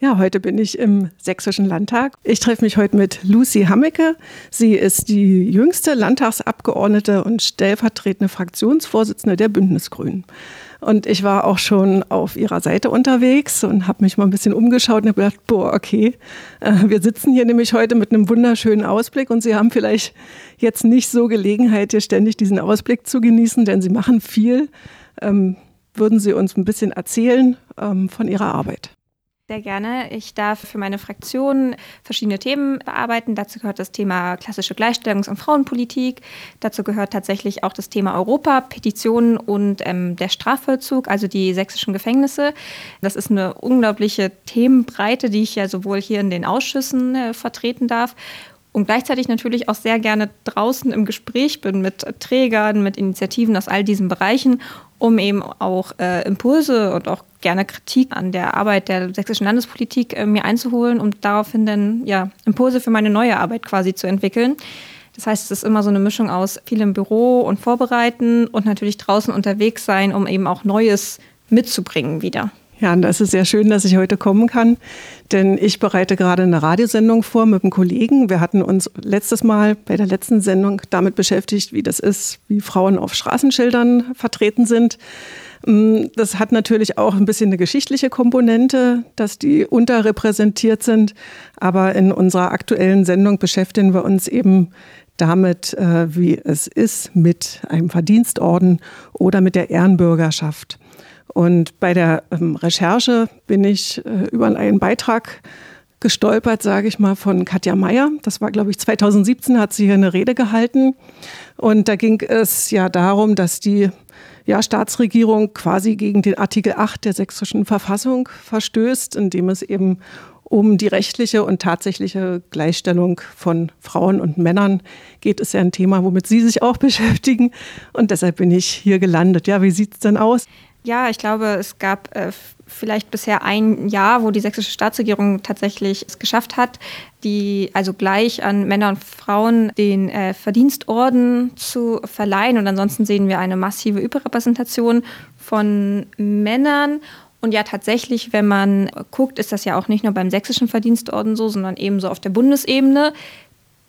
Ja, heute bin ich im Sächsischen Landtag. Ich treffe mich heute mit Lucy Hammecke. Sie ist die jüngste Landtagsabgeordnete und stellvertretende Fraktionsvorsitzende der Bündnisgrünen. Und ich war auch schon auf ihrer Seite unterwegs und habe mich mal ein bisschen umgeschaut und habe gedacht, boah, okay, äh, wir sitzen hier nämlich heute mit einem wunderschönen Ausblick und Sie haben vielleicht jetzt nicht so Gelegenheit, hier ständig diesen Ausblick zu genießen, denn Sie machen viel. Ähm, würden Sie uns ein bisschen erzählen ähm, von Ihrer Arbeit? Sehr gerne. Ich darf für meine Fraktion verschiedene Themen bearbeiten. Dazu gehört das Thema klassische Gleichstellungs- und Frauenpolitik. Dazu gehört tatsächlich auch das Thema Europa, Petitionen und ähm, der Strafvollzug, also die sächsischen Gefängnisse. Das ist eine unglaubliche Themenbreite, die ich ja sowohl hier in den Ausschüssen äh, vertreten darf und gleichzeitig natürlich auch sehr gerne draußen im Gespräch bin mit Trägern, mit Initiativen aus all diesen Bereichen, um eben auch äh, Impulse und auch gerne Kritik an der Arbeit der sächsischen Landespolitik äh, mir einzuholen, um daraufhin dann ja, Impulse für meine neue Arbeit quasi zu entwickeln. Das heißt, es ist immer so eine Mischung aus viel im Büro und Vorbereiten und natürlich draußen unterwegs sein, um eben auch Neues mitzubringen wieder. Ja, und das ist sehr schön, dass ich heute kommen kann, denn ich bereite gerade eine Radiosendung vor mit einem Kollegen. Wir hatten uns letztes Mal bei der letzten Sendung damit beschäftigt, wie das ist, wie Frauen auf Straßenschildern vertreten sind. Mm, das hat natürlich auch ein bisschen eine geschichtliche Komponente, dass die unterrepräsentiert sind. Aber in unserer aktuellen Sendung beschäftigen wir uns eben damit, äh, wie es ist mit einem Verdienstorden oder mit der Ehrenbürgerschaft. Und bei der ähm, Recherche bin ich äh, über einen Beitrag gestolpert, sage ich mal, von Katja Mayer. Das war, glaube ich, 2017 hat sie hier eine Rede gehalten. Und da ging es ja darum, dass die ja, Staatsregierung quasi gegen den Artikel 8 der sächsischen Verfassung verstößt, indem es eben um die rechtliche und tatsächliche Gleichstellung von Frauen und Männern geht. Es ja ein Thema, womit Sie sich auch beschäftigen. Und deshalb bin ich hier gelandet. Ja, wie sieht es denn aus? Ja, ich glaube, es gab äh, vielleicht bisher ein Jahr, wo die sächsische Staatsregierung tatsächlich es geschafft hat, die also gleich an Männer und Frauen den äh, Verdienstorden zu verleihen. Und ansonsten sehen wir eine massive Überrepräsentation von Männern. Und ja, tatsächlich, wenn man guckt, ist das ja auch nicht nur beim sächsischen Verdienstorden so, sondern ebenso auf der Bundesebene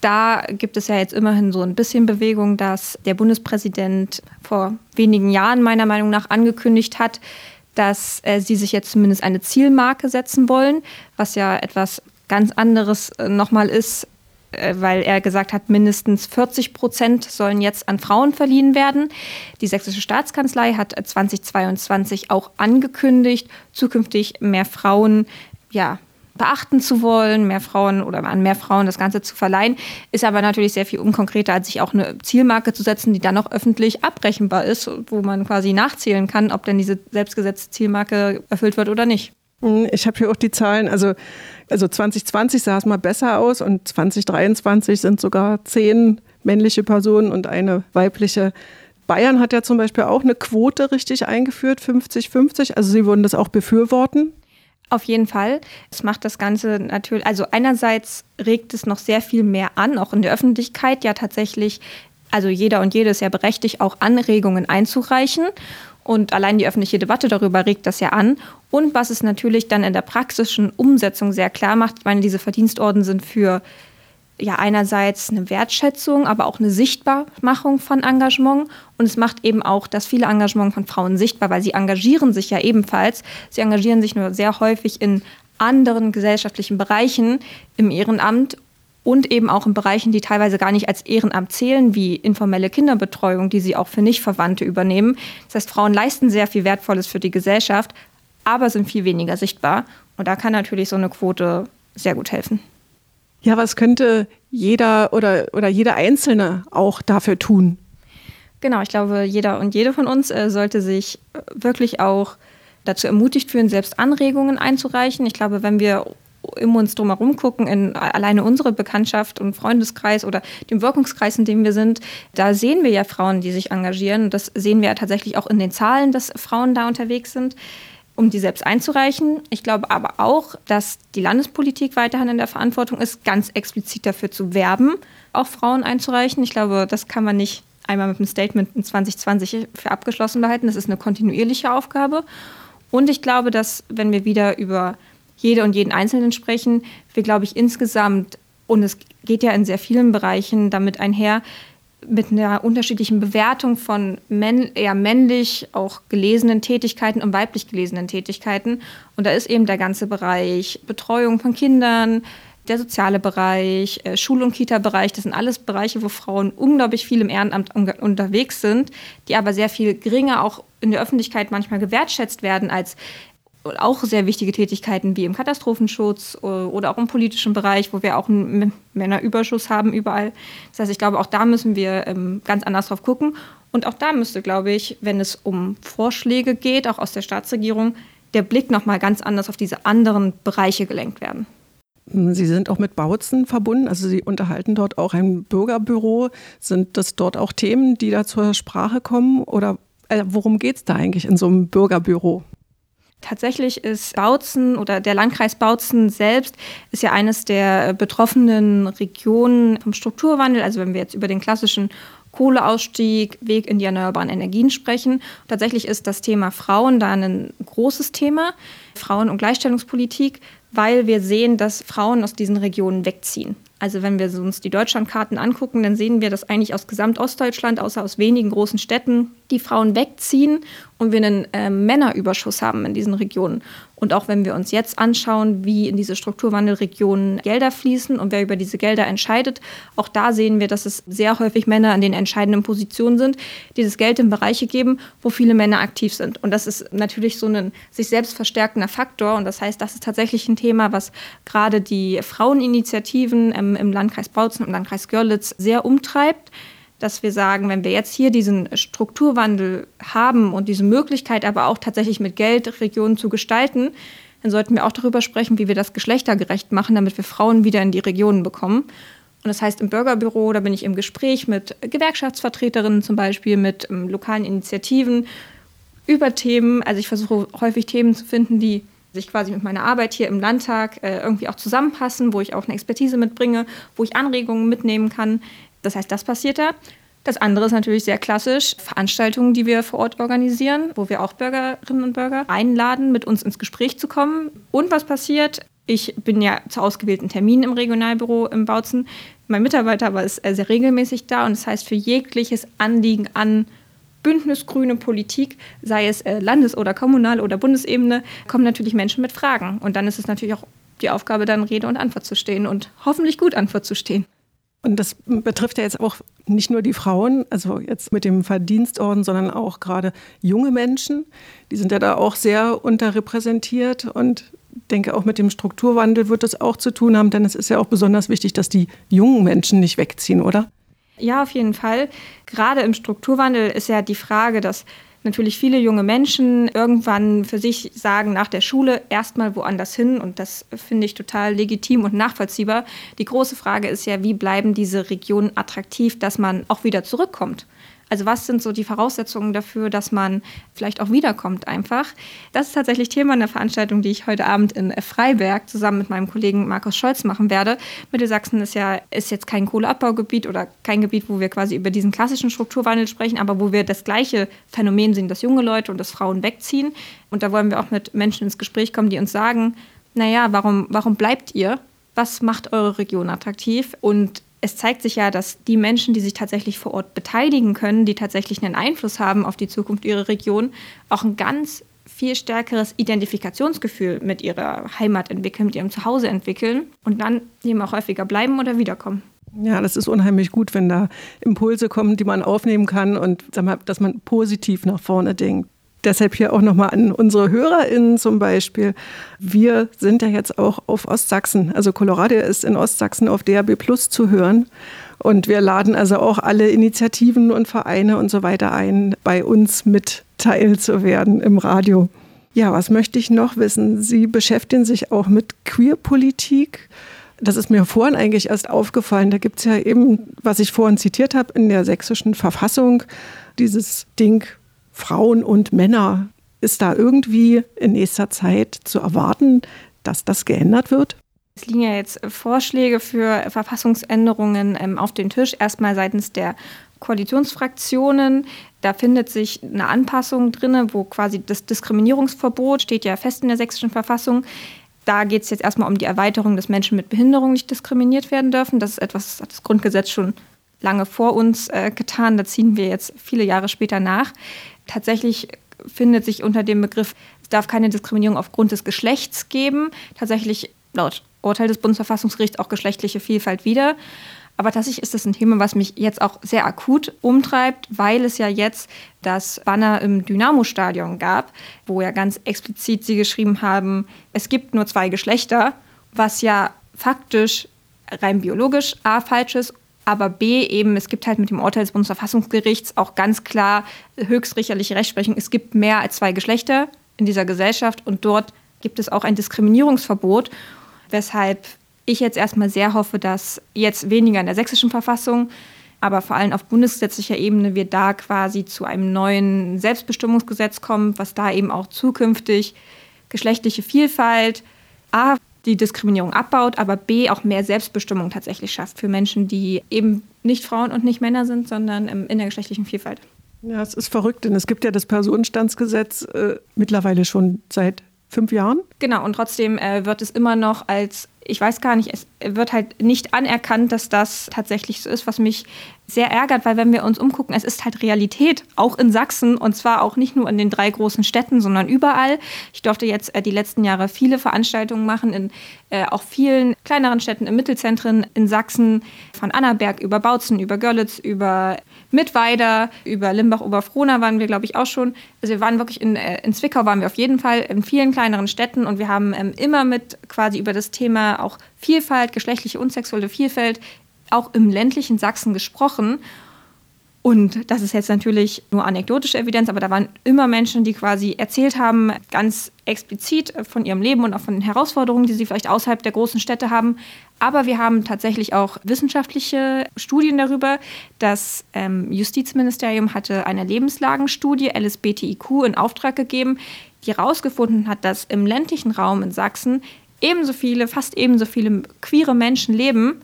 da gibt es ja jetzt immerhin so ein bisschen Bewegung, dass der Bundespräsident vor wenigen Jahren meiner Meinung nach angekündigt hat, dass äh, sie sich jetzt zumindest eine Zielmarke setzen wollen, was ja etwas ganz anderes äh, nochmal ist, äh, weil er gesagt hat, mindestens 40 Prozent sollen jetzt an Frauen verliehen werden. Die Sächsische Staatskanzlei hat 2022 auch angekündigt, zukünftig mehr Frauen ja, beachten zu wollen, mehr Frauen oder an mehr Frauen das Ganze zu verleihen, ist aber natürlich sehr viel unkonkreter, als sich auch eine Zielmarke zu setzen, die dann auch öffentlich abrechenbar ist, wo man quasi nachzählen kann, ob denn diese selbstgesetzte Zielmarke erfüllt wird oder nicht. Hm, ich habe hier auch die Zahlen, also, also 2020 sah es mal besser aus und 2023 sind sogar zehn männliche Personen und eine weibliche. Bayern hat ja zum Beispiel auch eine Quote richtig eingeführt, 50-50. Also Sie würden das auch befürworten? Auf jeden Fall. Es macht das Ganze natürlich, also einerseits regt es noch sehr viel mehr an, auch in der Öffentlichkeit ja tatsächlich, also jeder und jede ist ja berechtigt, auch Anregungen einzureichen. Und allein die öffentliche Debatte darüber regt das ja an. Und was es natürlich dann in der praktischen Umsetzung sehr klar macht, ich meine, diese Verdienstorden sind für ja einerseits eine Wertschätzung, aber auch eine Sichtbarmachung von Engagement. Und es macht eben auch das viele Engagement von Frauen sichtbar, weil sie engagieren sich ja ebenfalls. Sie engagieren sich nur sehr häufig in anderen gesellschaftlichen Bereichen im Ehrenamt und eben auch in Bereichen, die teilweise gar nicht als Ehrenamt zählen, wie informelle Kinderbetreuung, die sie auch für Nichtverwandte übernehmen. Das heißt, Frauen leisten sehr viel Wertvolles für die Gesellschaft, aber sind viel weniger sichtbar. Und da kann natürlich so eine Quote sehr gut helfen. Ja, was könnte jeder oder, oder jeder Einzelne auch dafür tun? Genau, ich glaube, jeder und jede von uns äh, sollte sich äh, wirklich auch dazu ermutigt fühlen, selbst Anregungen einzureichen. Ich glaube, wenn wir um uns drumherum gucken, in alleine unsere Bekanntschaft und Freundeskreis oder dem Wirkungskreis, in dem wir sind, da sehen wir ja Frauen, die sich engagieren. Das sehen wir ja tatsächlich auch in den Zahlen, dass Frauen da unterwegs sind um die selbst einzureichen. Ich glaube aber auch, dass die Landespolitik weiterhin in der Verantwortung ist, ganz explizit dafür zu werben, auch Frauen einzureichen. Ich glaube, das kann man nicht einmal mit einem Statement in 2020 für abgeschlossen behalten. Das ist eine kontinuierliche Aufgabe. Und ich glaube, dass wenn wir wieder über jede und jeden Einzelnen sprechen. Wir, glaube ich, insgesamt, und es geht ja in sehr vielen Bereichen damit einher, mit einer unterschiedlichen Bewertung von männ eher männlich auch gelesenen Tätigkeiten und weiblich gelesenen Tätigkeiten. Und da ist eben der ganze Bereich Betreuung von Kindern, der soziale Bereich, äh, Schul- und Kita-Bereich, das sind alles Bereiche, wo Frauen unglaublich viel im Ehrenamt unterwegs sind, die aber sehr viel geringer auch in der Öffentlichkeit manchmal gewertschätzt werden als auch sehr wichtige Tätigkeiten wie im Katastrophenschutz oder auch im politischen Bereich, wo wir auch einen Männerüberschuss haben überall. Das heißt, ich glaube, auch da müssen wir ähm, ganz anders drauf gucken. Und auch da müsste, glaube ich, wenn es um Vorschläge geht, auch aus der Staatsregierung, der Blick nochmal ganz anders auf diese anderen Bereiche gelenkt werden. Sie sind auch mit Bautzen verbunden, also Sie unterhalten dort auch ein Bürgerbüro. Sind das dort auch Themen, die da zur Sprache kommen oder äh, worum geht es da eigentlich in so einem Bürgerbüro? Tatsächlich ist Bautzen oder der Landkreis Bautzen selbst ist ja eines der betroffenen Regionen vom Strukturwandel. Also wenn wir jetzt über den klassischen Kohleausstieg, Weg in die erneuerbaren Energien sprechen. Tatsächlich ist das Thema Frauen da ein großes Thema, Frauen- und Gleichstellungspolitik, weil wir sehen, dass Frauen aus diesen Regionen wegziehen. Also wenn wir uns die Deutschlandkarten angucken, dann sehen wir, dass eigentlich aus Gesamtostdeutschland, außer aus wenigen großen Städten, die Frauen wegziehen und wir einen äh, Männerüberschuss haben in diesen Regionen. Und auch wenn wir uns jetzt anschauen, wie in diese Strukturwandelregionen Gelder fließen und wer über diese Gelder entscheidet, auch da sehen wir, dass es sehr häufig Männer an den entscheidenden Positionen sind, die das Geld in Bereiche geben, wo viele Männer aktiv sind. Und das ist natürlich so ein sich selbst verstärkender Faktor. Und das heißt, das ist tatsächlich ein Thema, was gerade die Fraueninitiativen im, im Landkreis Bautzen und im Landkreis Görlitz sehr umtreibt dass wir sagen, wenn wir jetzt hier diesen Strukturwandel haben und diese Möglichkeit aber auch tatsächlich mit Geld Regionen zu gestalten, dann sollten wir auch darüber sprechen, wie wir das geschlechtergerecht machen, damit wir Frauen wieder in die Regionen bekommen. Und das heißt, im Bürgerbüro, da bin ich im Gespräch mit Gewerkschaftsvertreterinnen zum Beispiel, mit ähm, lokalen Initiativen über Themen. Also ich versuche häufig Themen zu finden, die sich quasi mit meiner Arbeit hier im Landtag äh, irgendwie auch zusammenpassen, wo ich auch eine Expertise mitbringe, wo ich Anregungen mitnehmen kann, das heißt, das passiert da. Das andere ist natürlich sehr klassisch, Veranstaltungen, die wir vor Ort organisieren, wo wir auch Bürgerinnen und Bürger einladen, mit uns ins Gespräch zu kommen. Und was passiert? Ich bin ja zu ausgewählten Terminen im Regionalbüro im Bautzen. Mein Mitarbeiter war sehr regelmäßig da und das heißt, für jegliches Anliegen an bündnisgrüne Politik, sei es äh, Landes- oder Kommunal- oder Bundesebene, kommen natürlich Menschen mit Fragen. Und dann ist es natürlich auch die Aufgabe, dann Rede und Antwort zu stehen und hoffentlich gut Antwort zu stehen. Und das betrifft ja jetzt auch nicht nur die Frauen, also jetzt mit dem Verdienstorden, sondern auch gerade junge Menschen. Die sind ja da auch sehr unterrepräsentiert und denke auch mit dem Strukturwandel wird das auch zu tun haben, denn es ist ja auch besonders wichtig, dass die jungen Menschen nicht wegziehen, oder? Ja, auf jeden Fall. Gerade im Strukturwandel ist ja die Frage, dass natürlich viele junge Menschen irgendwann für sich sagen, nach der Schule erstmal woanders hin. Und das finde ich total legitim und nachvollziehbar. Die große Frage ist ja, wie bleiben diese Regionen attraktiv, dass man auch wieder zurückkommt. Also was sind so die Voraussetzungen dafür, dass man vielleicht auch wiederkommt einfach? Das ist tatsächlich Thema einer Veranstaltung, die ich heute Abend in Freiberg zusammen mit meinem Kollegen Markus Scholz machen werde. Mittelsachsen ist ja ist jetzt kein Kohleabbaugebiet oder kein Gebiet, wo wir quasi über diesen klassischen Strukturwandel sprechen, aber wo wir das gleiche Phänomen sehen, dass junge Leute und dass Frauen wegziehen. Und da wollen wir auch mit Menschen ins Gespräch kommen, die uns sagen, naja, warum, warum bleibt ihr? Was macht eure Region attraktiv? Und es zeigt sich ja, dass die Menschen, die sich tatsächlich vor Ort beteiligen können, die tatsächlich einen Einfluss haben auf die Zukunft ihrer Region, auch ein ganz viel stärkeres Identifikationsgefühl mit ihrer Heimat entwickeln, mit ihrem Zuhause entwickeln und dann eben auch häufiger bleiben oder wiederkommen. Ja, das ist unheimlich gut, wenn da Impulse kommen, die man aufnehmen kann und dass man positiv nach vorne denkt. Deshalb hier auch nochmal an unsere HörerInnen zum Beispiel. Wir sind ja jetzt auch auf Ostsachsen. Also Colorado ist in Ostsachsen auf DAB Plus zu hören. Und wir laden also auch alle Initiativen und Vereine und so weiter ein, bei uns mit teil zu werden im Radio. Ja, was möchte ich noch wissen? Sie beschäftigen sich auch mit Queerpolitik. Das ist mir vorhin eigentlich erst aufgefallen. Da gibt es ja eben, was ich vorhin zitiert habe, in der sächsischen Verfassung, dieses Ding Frauen und Männer. Ist da irgendwie in nächster Zeit zu erwarten, dass das geändert wird? Es liegen ja jetzt Vorschläge für Verfassungsänderungen ähm, auf den Tisch, erstmal seitens der Koalitionsfraktionen. Da findet sich eine Anpassung drin, wo quasi das Diskriminierungsverbot steht ja fest in der sächsischen Verfassung. Da geht es jetzt erstmal um die Erweiterung, dass Menschen mit Behinderung nicht diskriminiert werden dürfen. Das ist etwas, das hat das Grundgesetz schon lange vor uns äh, getan. Da ziehen wir jetzt viele Jahre später nach. Tatsächlich findet sich unter dem Begriff, es darf keine Diskriminierung aufgrund des Geschlechts geben. Tatsächlich laut Urteil des Bundesverfassungsgerichts auch geschlechtliche Vielfalt wieder. Aber tatsächlich ist das ein Thema, was mich jetzt auch sehr akut umtreibt, weil es ja jetzt das Banner im Dynamo-Stadion gab, wo ja ganz explizit sie geschrieben haben, es gibt nur zwei Geschlechter, was ja faktisch rein biologisch A falsch ist, aber B eben, es gibt halt mit dem Urteil des Bundesverfassungsgerichts auch ganz klar höchstrichterliche Rechtsprechung, es gibt mehr als zwei Geschlechter in dieser Gesellschaft und dort gibt es auch ein Diskriminierungsverbot, weshalb ich jetzt erstmal sehr hoffe, dass jetzt weniger in der sächsischen Verfassung, aber vor allem auf bundesgesetzlicher Ebene wir da quasi zu einem neuen Selbstbestimmungsgesetz kommen, was da eben auch zukünftig geschlechtliche Vielfalt, A, die Diskriminierung abbaut, aber B, auch mehr Selbstbestimmung tatsächlich schafft für Menschen, die eben nicht Frauen und nicht Männer sind, sondern in der geschlechtlichen Vielfalt. Ja, es ist verrückt, denn es gibt ja das Personenstandsgesetz äh, mittlerweile schon seit fünf Jahren. Genau, und trotzdem äh, wird es immer noch als ich weiß gar nicht, es wird halt nicht anerkannt, dass das tatsächlich so ist, was mich sehr ärgert, weil wenn wir uns umgucken, es ist halt Realität, auch in Sachsen und zwar auch nicht nur in den drei großen Städten, sondern überall. Ich durfte jetzt äh, die letzten Jahre viele Veranstaltungen machen in äh, auch vielen kleineren Städten, in Mittelzentren in Sachsen, von Annaberg über Bautzen, über Görlitz, über Mittweida, über Limbach-Oberfrohna waren wir, glaube ich, auch schon. Also wir waren wirklich in, äh, in Zwickau, waren wir auf jeden Fall in vielen kleineren Städten und wir haben ähm, immer mit quasi über das Thema auch Vielfalt, geschlechtliche und sexuelle Vielfalt, auch im ländlichen Sachsen gesprochen. Und das ist jetzt natürlich nur anekdotische Evidenz, aber da waren immer Menschen, die quasi erzählt haben, ganz explizit von ihrem Leben und auch von den Herausforderungen, die sie vielleicht außerhalb der großen Städte haben. Aber wir haben tatsächlich auch wissenschaftliche Studien darüber. Das ähm, Justizministerium hatte eine Lebenslagenstudie LSBTIQ in Auftrag gegeben, die herausgefunden hat, dass im ländlichen Raum in Sachsen ebenso viele, fast ebenso viele queere Menschen leben,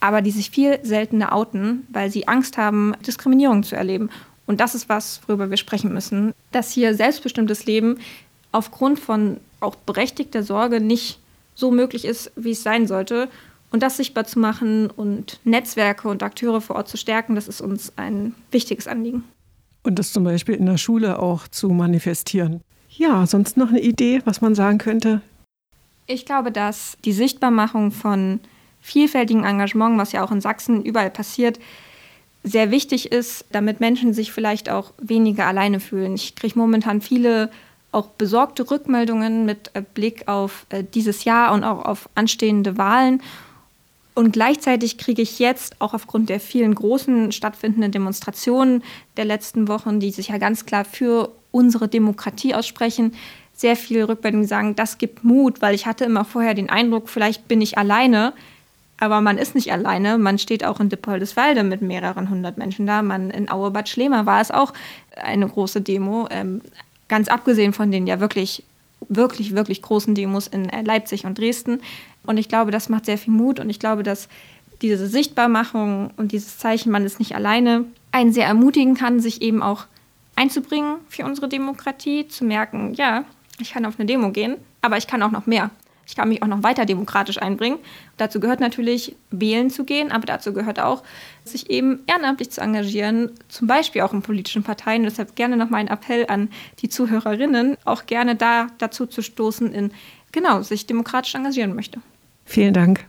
aber die sich viel seltener outen, weil sie Angst haben, Diskriminierung zu erleben. Und das ist was, worüber wir sprechen müssen, dass hier selbstbestimmtes Leben aufgrund von auch berechtigter Sorge nicht so möglich ist, wie es sein sollte. Und das sichtbar zu machen und Netzwerke und Akteure vor Ort zu stärken, das ist uns ein wichtiges Anliegen. Und das zum Beispiel in der Schule auch zu manifestieren. Ja, sonst noch eine Idee, was man sagen könnte, ich glaube, dass die Sichtbarmachung von vielfältigen Engagement, was ja auch in Sachsen überall passiert, sehr wichtig ist, damit Menschen sich vielleicht auch weniger alleine fühlen. Ich kriege momentan viele auch besorgte Rückmeldungen mit äh, Blick auf äh, dieses Jahr und auch auf anstehende Wahlen. Und gleichzeitig kriege ich jetzt auch aufgrund der vielen großen stattfindenden Demonstrationen der letzten Wochen, die sich ja ganz klar für unsere Demokratie aussprechen, sehr viele Rückmeldungen sagen, das gibt Mut, weil ich hatte immer vorher den Eindruck, vielleicht bin ich alleine, aber man ist nicht alleine. Man steht auch in Dippoldeswalde mit mehreren hundert Menschen da. Man in Auebad Schlema war es auch eine große Demo. Ähm, ganz abgesehen von den ja wirklich, wirklich, wirklich großen Demos in äh, Leipzig und Dresden. Und ich glaube, das macht sehr viel Mut. Und ich glaube, dass diese Sichtbarmachung und dieses Zeichen, man ist nicht alleine, einen sehr ermutigen kann, sich eben auch einzubringen für unsere Demokratie, zu merken, ja, ich kann auf eine Demo gehen, aber ich kann auch noch mehr. Ich kann mich auch noch weiter demokratisch einbringen. Dazu gehört natürlich, wählen zu gehen, aber dazu gehört auch, sich eben ehrenamtlich zu engagieren, zum Beispiel auch in politischen Parteien. deshalb gerne noch mein Appell an die Zuhörerinnen, auch gerne da dazu zu stoßen, in genau sich demokratisch engagieren möchte. Vielen Dank.